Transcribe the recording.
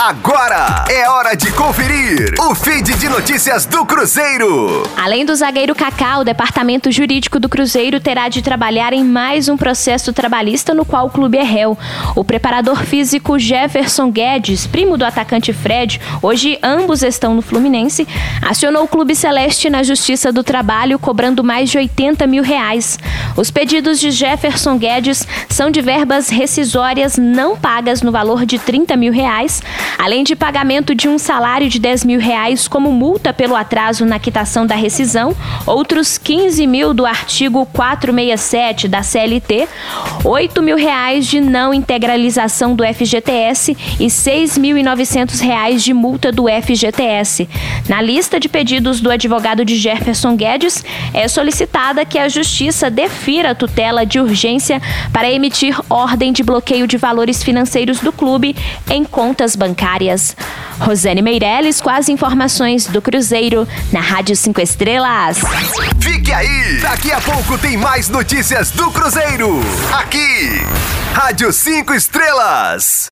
Agora é hora de conferir o feed de notícias do Cruzeiro. Além do zagueiro Kaká, o departamento jurídico do Cruzeiro terá de trabalhar em mais um processo trabalhista no qual o clube é réu. O preparador físico Jefferson Guedes, primo do atacante Fred, hoje ambos estão no Fluminense, acionou o Clube Celeste na Justiça do Trabalho cobrando mais de 80 mil reais. Os pedidos de Jefferson Guedes são de verbas rescisórias não pagas no valor de 30 mil reais além de pagamento de um salário de 10 mil reais como multa pelo atraso na quitação da rescisão, outros 15 mil do artigo 467 da CLT, 8 mil reais de não integralização do FGTS e 6.900 reais de multa do FGTS. Na lista de pedidos do advogado de Jefferson Guedes, é solicitada que a Justiça defira a tutela de urgência para emitir ordem de bloqueio de valores financeiros do clube em contas bancárias. Rosane Meirelles com as informações do Cruzeiro na Rádio 5 Estrelas. Fique aí! Daqui a pouco tem mais notícias do Cruzeiro. Aqui, Rádio 5 Estrelas.